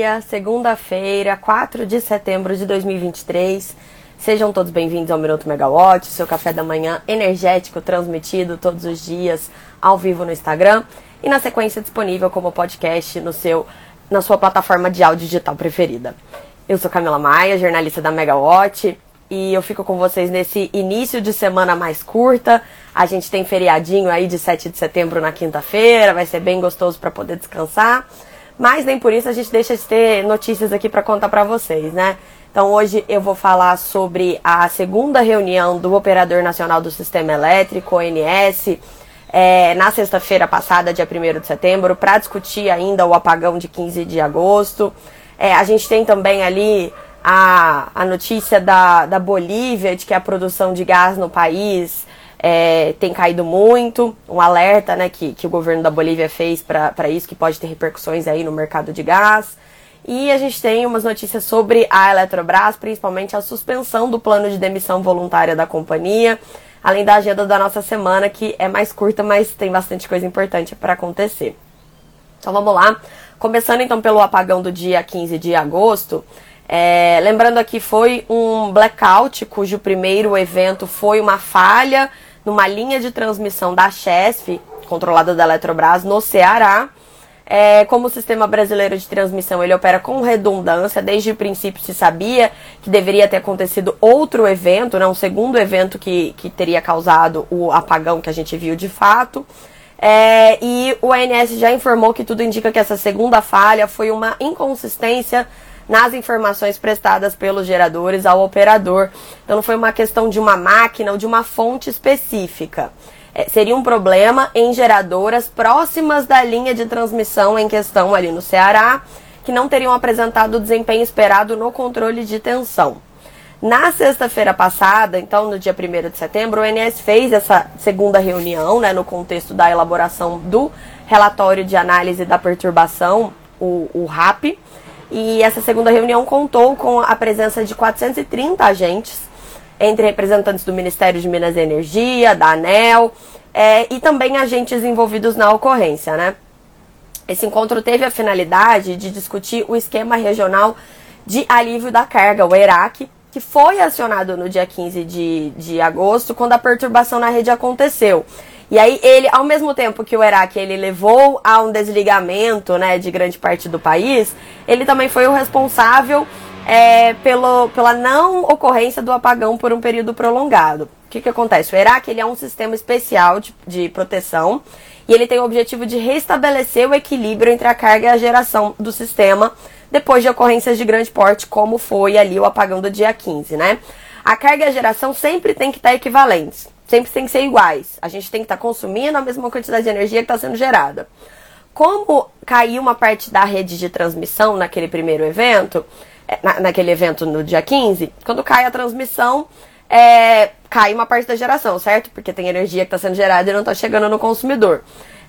dia, segunda-feira, 4 de setembro de 2023. Sejam todos bem-vindos ao Minuto Megawatt, seu café da manhã energético transmitido todos os dias ao vivo no Instagram e na sequência disponível como podcast no seu, na sua plataforma de áudio digital preferida. Eu sou Camila Maia, jornalista da Megawatt, e eu fico com vocês nesse início de semana mais curta. A gente tem feriadinho aí de 7 de setembro na quinta-feira, vai ser bem gostoso para poder descansar. Mas nem por isso a gente deixa de ter notícias aqui para contar para vocês, né? Então hoje eu vou falar sobre a segunda reunião do Operador Nacional do Sistema Elétrico, ONS, é, na sexta-feira passada, dia 1 de setembro, para discutir ainda o apagão de 15 de agosto. É, a gente tem também ali a, a notícia da, da Bolívia de que a produção de gás no país é, tem caído muito, um alerta né, que, que o governo da Bolívia fez para isso, que pode ter repercussões aí no mercado de gás. E a gente tem umas notícias sobre a Eletrobras, principalmente a suspensão do plano de demissão voluntária da companhia, além da agenda da nossa semana, que é mais curta, mas tem bastante coisa importante para acontecer. Então vamos lá. Começando então pelo apagão do dia 15 de agosto. É, lembrando aqui, foi um blackout, cujo primeiro evento foi uma falha numa linha de transmissão da Chesf, controlada da Eletrobras, no Ceará. É, como o sistema brasileiro de transmissão ele opera com redundância, desde o princípio se sabia que deveria ter acontecido outro evento, né, um segundo evento que, que teria causado o apagão que a gente viu de fato. É, e o ANS já informou que tudo indica que essa segunda falha foi uma inconsistência nas informações prestadas pelos geradores ao operador. Então não foi uma questão de uma máquina ou de uma fonte específica. É, seria um problema em geradoras próximas da linha de transmissão em questão ali no Ceará, que não teriam apresentado o desempenho esperado no controle de tensão. Na sexta-feira passada, então no dia 1 de setembro, o INS fez essa segunda reunião, né, no contexto da elaboração do relatório de análise da perturbação, o, o RAP, e essa segunda reunião contou com a presença de 430 agentes, entre representantes do Ministério de Minas e Energia, da ANEL é, e também agentes envolvidos na ocorrência, né? Esse encontro teve a finalidade de discutir o esquema regional de alívio da carga, o ERAC, que foi acionado no dia 15 de, de agosto, quando a perturbação na rede aconteceu. E aí ele, ao mesmo tempo que o Iraque ele levou a um desligamento, né, de grande parte do país, ele também foi o responsável é, pelo, pela não ocorrência do apagão por um período prolongado. O que, que acontece? O Iraque ele é um sistema especial de, de proteção e ele tem o objetivo de restabelecer o equilíbrio entre a carga e a geração do sistema depois de ocorrências de grande porte, como foi ali o apagão do dia 15, né? A carga e a geração sempre tem que estar equivalentes sempre tem que ser iguais. A gente tem que estar tá consumindo a mesma quantidade de energia que está sendo gerada. Como caiu uma parte da rede de transmissão naquele primeiro evento, é, na, naquele evento no dia 15, quando cai a transmissão, é, cai uma parte da geração, certo? Porque tem energia que está sendo gerada e não está chegando no consumidor.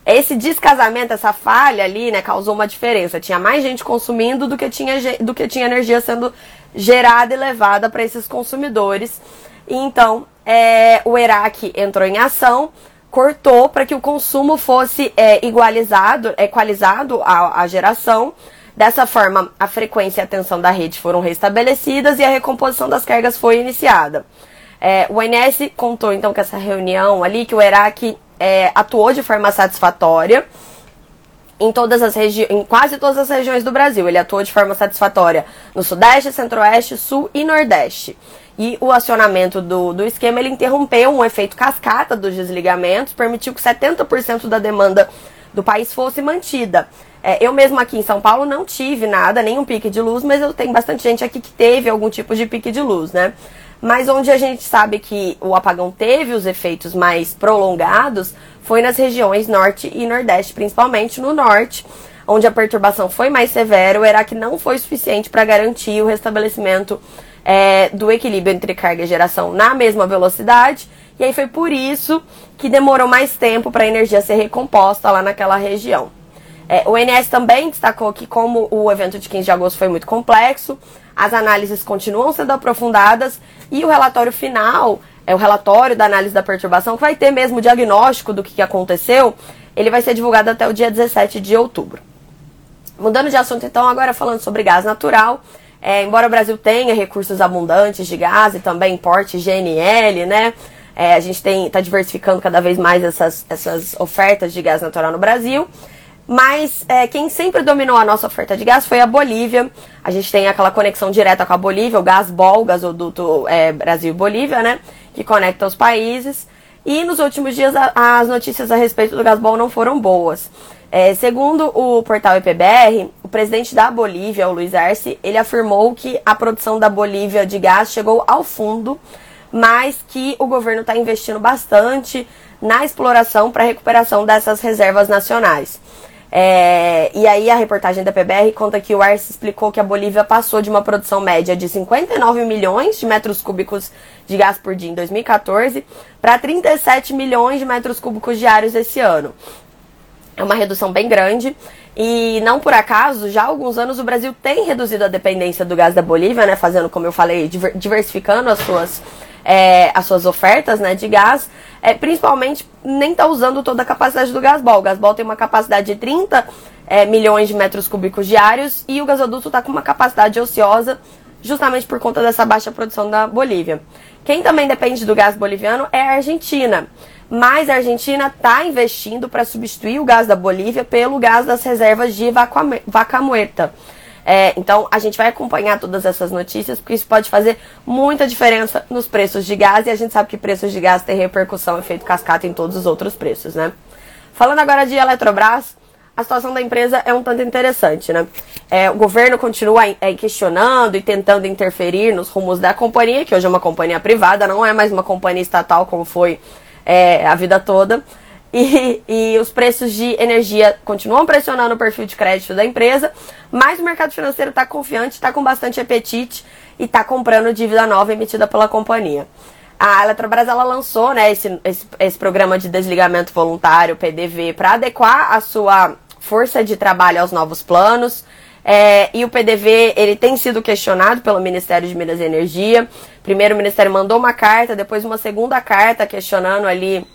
Esse descasamento, essa falha ali, né, causou uma diferença. Tinha mais gente consumindo do que tinha, do que tinha energia sendo gerada e levada para esses consumidores. E então, é, o ERAC entrou em ação, cortou para que o consumo fosse é, igualizado, equalizado à, à geração. Dessa forma, a frequência e a tensão da rede foram restabelecidas e a recomposição das cargas foi iniciada. É, o INS contou então com essa reunião ali que o ERAC é, atuou de forma satisfatória em todas as em quase todas as regiões do Brasil. Ele atuou de forma satisfatória no Sudeste, Centro-Oeste, Sul e Nordeste. E o acionamento do, do esquema ele interrompeu um efeito cascata dos desligamentos, permitiu que 70% da demanda do país fosse mantida. É, eu mesmo aqui em São Paulo não tive nada, nenhum pique de luz, mas eu tenho bastante gente aqui que teve algum tipo de pique de luz, né? Mas onde a gente sabe que o apagão teve os efeitos mais prolongados foi nas regiões norte e nordeste, principalmente no norte, onde a perturbação foi mais severa, o ERAC não foi suficiente para garantir o restabelecimento é, do equilíbrio entre carga e geração na mesma velocidade. E aí foi por isso que demorou mais tempo para a energia ser recomposta lá naquela região. É, o INS também destacou que, como o evento de 15 de agosto foi muito complexo, as análises continuam sendo aprofundadas e o relatório final, é o relatório da análise da perturbação, que vai ter mesmo o diagnóstico do que aconteceu, ele vai ser divulgado até o dia 17 de outubro. Mudando de assunto, então, agora falando sobre gás natural. É, embora o Brasil tenha recursos abundantes de gás e também importe GNL, né? É, a gente está diversificando cada vez mais essas, essas ofertas de gás natural no Brasil. Mas é, quem sempre dominou a nossa oferta de gás foi a Bolívia. A gente tem aquela conexão direta com a Bolívia, o Gasbol, o gasoduto é, Brasil-Bolívia, né? Que conecta os países. E nos últimos dias a, as notícias a respeito do Gasbol não foram boas. É, segundo o portal IPBR, o presidente da Bolívia, o Luiz Arce, ele afirmou que a produção da Bolívia de gás chegou ao fundo, mas que o governo está investindo bastante na exploração para recuperação dessas reservas nacionais. É, e aí a reportagem da PBR conta que o Arce explicou que a Bolívia passou de uma produção média de 59 milhões de metros cúbicos de gás por dia em 2014 para 37 milhões de metros cúbicos diários esse ano. É uma redução bem grande. E não por acaso, já há alguns anos o Brasil tem reduzido a dependência do gás da Bolívia, né? Fazendo, como eu falei, diversificando as suas é, as suas ofertas né, de gás, é, principalmente nem está usando toda a capacidade do Gasbol. O Gasbol tem uma capacidade de 30 é, milhões de metros cúbicos diários e o gasoduto está com uma capacidade ociosa justamente por conta dessa baixa produção da Bolívia. Quem também depende do gás boliviano é a Argentina. Mas a Argentina está investindo para substituir o gás da Bolívia pelo gás das reservas de Vaca Muerta. É, então a gente vai acompanhar todas essas notícias, porque isso pode fazer muita diferença nos preços de gás, e a gente sabe que preços de gás têm repercussão, efeito cascata em todos os outros preços, né? Falando agora de Eletrobras, a situação da empresa é um tanto interessante, né? É, o governo continua é, questionando e tentando interferir nos rumos da companhia, que hoje é uma companhia privada, não é mais uma companhia estatal como foi é, a vida toda. E, e os preços de energia continuam pressionando o perfil de crédito da empresa, mas o mercado financeiro está confiante, está com bastante apetite e está comprando dívida nova emitida pela companhia. A Eletrobras ela lançou né, esse, esse, esse programa de desligamento voluntário, PDV, para adequar a sua força de trabalho aos novos planos. É, e o PDV ele tem sido questionado pelo Ministério de Minas e Energia. Primeiro o Ministério mandou uma carta, depois uma segunda carta questionando ali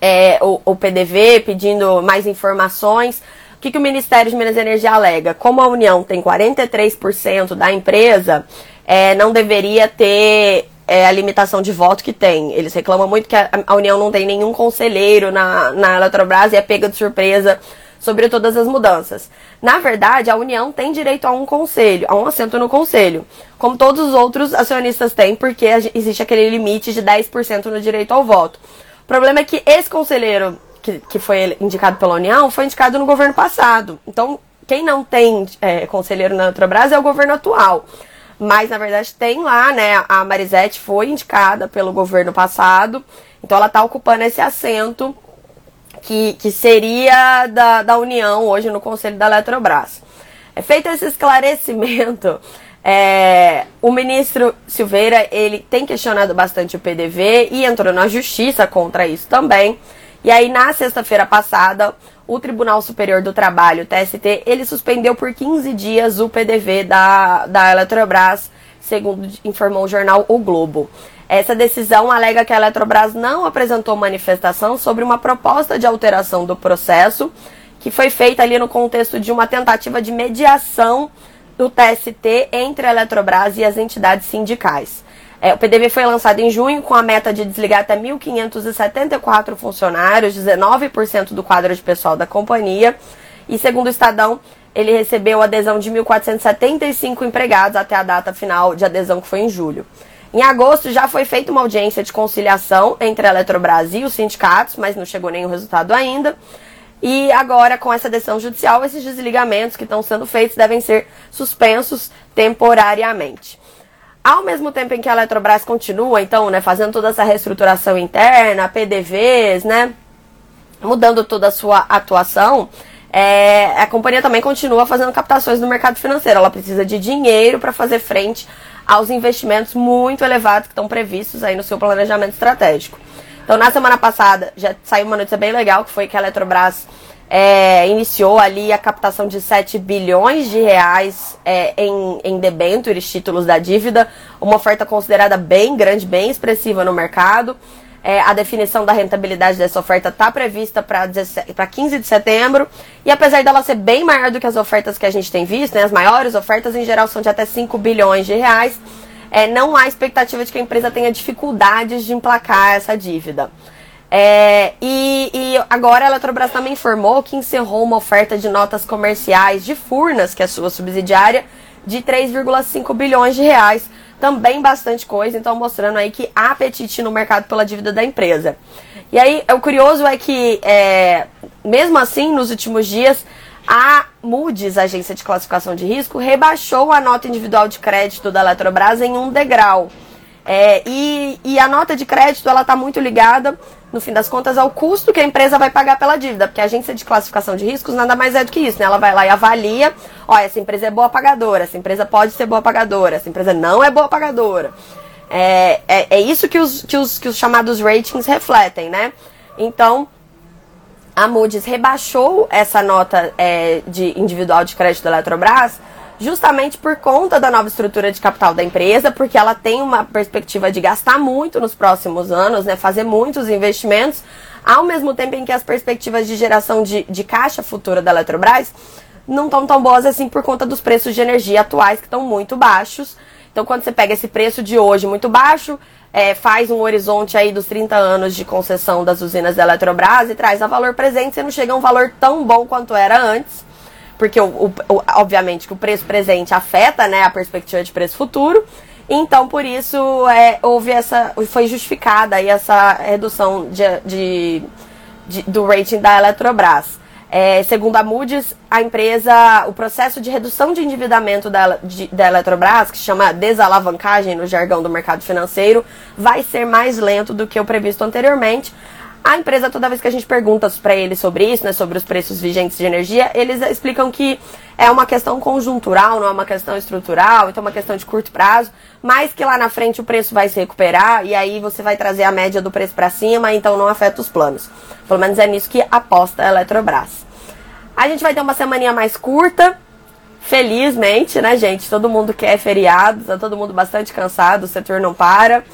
é, o, o, PDV, pedindo mais informações. O que, que o Ministério de Minas e Energia alega? Como a União tem 43% da empresa, é, não deveria ter é, a limitação de voto que tem. Eles reclamam muito que a, a União não tem nenhum conselheiro na, na Eletrobras e é pega de surpresa sobre todas as mudanças. Na verdade, a União tem direito a um conselho, a um assento no conselho, como todos os outros acionistas têm, porque existe aquele limite de 10% no direito ao voto. O problema é que esse conselheiro que, que foi indicado pela União foi indicado no governo passado. Então, quem não tem é, conselheiro na Eletrobras é o governo atual. Mas, na verdade, tem lá, né? A Marisete foi indicada pelo governo passado. Então, ela está ocupando esse assento que, que seria da, da União hoje no Conselho da Eletrobras. É feito esse esclarecimento. É, o ministro Silveira ele tem questionado bastante o PDV e entrou na justiça contra isso também. E aí na sexta-feira passada, o Tribunal Superior do Trabalho, TST, ele suspendeu por 15 dias o PDV da, da Eletrobras, segundo informou o jornal O Globo. Essa decisão alega que a Eletrobras não apresentou manifestação sobre uma proposta de alteração do processo que foi feita ali no contexto de uma tentativa de mediação do TST entre a Eletrobras e as entidades sindicais. É, o PDV foi lançado em junho com a meta de desligar até 1.574 funcionários, 19% do quadro de pessoal da companhia. E segundo o Estadão, ele recebeu adesão de 1.475 empregados até a data final de adesão, que foi em julho. Em agosto já foi feita uma audiência de conciliação entre a Eletrobras e os sindicatos, mas não chegou nenhum resultado ainda. E agora, com essa decisão judicial, esses desligamentos que estão sendo feitos devem ser suspensos temporariamente. Ao mesmo tempo em que a Eletrobras continua, então, né, fazendo toda essa reestruturação interna, PDVs, né, mudando toda a sua atuação, é, a companhia também continua fazendo captações no mercado financeiro. Ela precisa de dinheiro para fazer frente aos investimentos muito elevados que estão previstos aí no seu planejamento estratégico. Então, na semana passada, já saiu uma notícia bem legal, que foi que a Eletrobras é, iniciou ali a captação de 7 bilhões de reais é, em, em debêntures, títulos da dívida, uma oferta considerada bem grande, bem expressiva no mercado. É, a definição da rentabilidade dessa oferta está prevista para 15 de setembro. E apesar dela ser bem maior do que as ofertas que a gente tem visto, né, as maiores ofertas em geral são de até 5 bilhões de reais, é, não há expectativa de que a empresa tenha dificuldades de emplacar essa dívida. É, e, e, agora a Eletrobras também informou que encerrou uma oferta de notas comerciais de Furnas, que é a sua subsidiária, de 3,5 bilhões de reais também bastante coisa, então mostrando aí que há apetite no mercado pela dívida da empresa. E aí, o curioso é que, é, mesmo assim, nos últimos dias, a Moody's, agência de classificação de risco, rebaixou a nota individual de crédito da Eletrobras em um degrau. É, e, e, a nota de crédito ela está muito ligada, no fim das contas, ao custo que a empresa vai pagar pela dívida, porque a agência de classificação de riscos nada mais é do que isso, né? Ela vai lá e avalia, ó, essa empresa é boa pagadora, essa empresa pode ser boa pagadora, essa empresa não é boa pagadora. É, é, é isso que os, que, os, que os chamados ratings refletem, né? Então, a Moody's rebaixou essa nota é, de individual de crédito da Eletrobras justamente por conta da nova estrutura de capital da empresa, porque ela tem uma perspectiva de gastar muito nos próximos anos, né, fazer muitos investimentos, ao mesmo tempo em que as perspectivas de geração de, de caixa futura da Eletrobras não estão tão boas assim por conta dos preços de energia atuais que estão muito baixos. Então, quando você pega esse preço de hoje muito baixo, é, faz um horizonte aí dos 30 anos de concessão das usinas da Eletrobras e traz a valor presente, você não chega a um valor tão bom quanto era antes porque o, o, obviamente que o preço presente afeta né, a perspectiva de preço futuro. Então, por isso, é, houve essa. Foi justificada aí essa redução de, de, de do rating da Eletrobras. É, segundo a Moody's, a empresa, o processo de redução de endividamento da, de, da Eletrobras, que chama desalavancagem no jargão do mercado financeiro, vai ser mais lento do que o previsto anteriormente, a empresa, toda vez que a gente pergunta para eles sobre isso, né, sobre os preços vigentes de energia, eles explicam que é uma questão conjuntural, não é uma questão estrutural, então é uma questão de curto prazo, mas que lá na frente o preço vai se recuperar e aí você vai trazer a média do preço para cima, então não afeta os planos. Pelo menos é nisso que aposta a Eletrobras. A gente vai ter uma semaninha mais curta, felizmente, né, gente? Todo mundo quer feriado, tá todo mundo bastante cansado, o setor não para.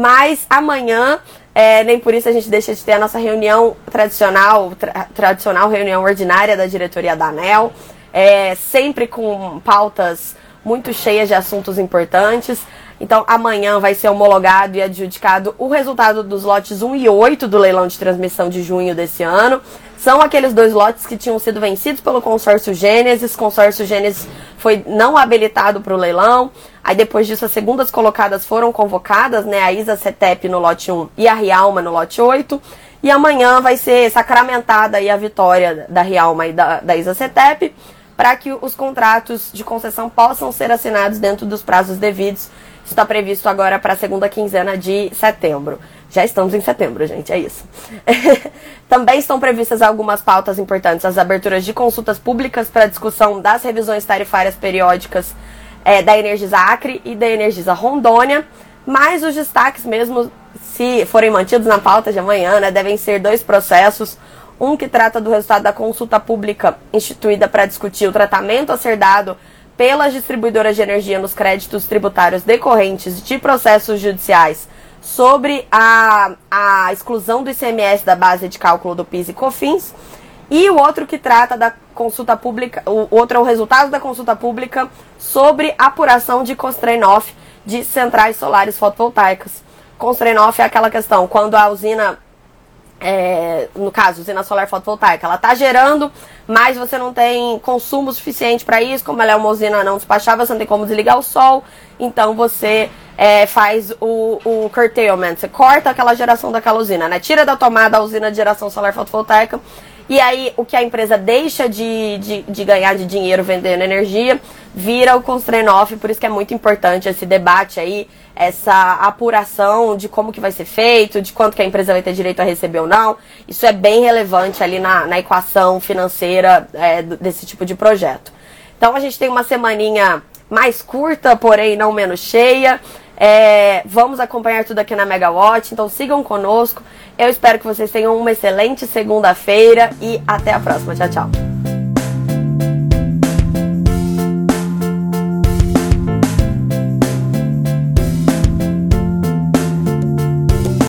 Mas amanhã é, nem por isso a gente deixa de ter a nossa reunião tradicional, tra tradicional reunião ordinária da diretoria da ANEL, é, sempre com pautas muito cheias de assuntos importantes. Então, amanhã vai ser homologado e adjudicado o resultado dos lotes 1 e 8 do leilão de transmissão de junho desse ano. São aqueles dois lotes que tinham sido vencidos pelo consórcio Gênesis. Consórcio Gênesis foi não habilitado para o leilão. Aí depois disso, as segundas colocadas foram convocadas, né? A Isa Cetep no lote 1 e a Rialma no lote 8. E amanhã vai ser sacramentada aí a vitória da Rialma e da, da Isa Cetep para que os contratos de concessão possam ser assinados dentro dos prazos devidos. Isso está previsto agora para a segunda quinzena de setembro. Já estamos em setembro, gente, é isso. Também estão previstas algumas pautas importantes, as aberturas de consultas públicas para discussão das revisões tarifárias periódicas é, da Energisa Acre e da Energisa Rondônia, mas os destaques mesmo, se forem mantidos na pauta de amanhã, né, devem ser dois processos. Um que trata do resultado da consulta pública instituída para discutir o tratamento a ser dado pelas distribuidoras de energia nos créditos tributários decorrentes de processos judiciais sobre a, a exclusão do ICMS da base de cálculo do PIS e COFINS. E o outro que trata da consulta pública, o outro é o resultado da consulta pública sobre apuração de constrain-off de centrais solares fotovoltaicas. Constrain-off é aquela questão, quando a usina é, no caso, usina solar fotovoltaica, ela está gerando, mas você não tem consumo suficiente para isso, como ela é uma usina não despachável, você não tem como desligar o sol, então você é, faz o, o curtailment, você corta aquela geração daquela usina, né? Tira da tomada a usina de geração solar fotovoltaica, e aí o que a empresa deixa de, de, de ganhar de dinheiro vendendo energia vira o constrain off, por isso que é muito importante esse debate aí essa apuração de como que vai ser feito, de quanto que a empresa vai ter direito a receber ou não. Isso é bem relevante ali na, na equação financeira é, desse tipo de projeto. Então a gente tem uma semaninha mais curta, porém não menos cheia. É, vamos acompanhar tudo aqui na Megawatt, então sigam conosco. Eu espero que vocês tenham uma excelente segunda-feira e até a próxima. Tchau, tchau.